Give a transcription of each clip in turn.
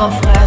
en frère.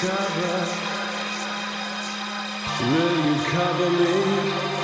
cover? Will you cover me?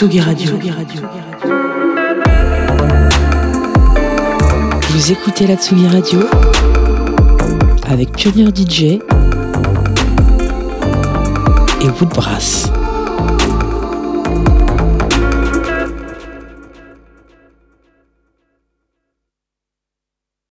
Tsugi Radio. Tsugi Radio. Vous écoutez la Tsugi Radio avec Pionnier DJ et Woodbrass.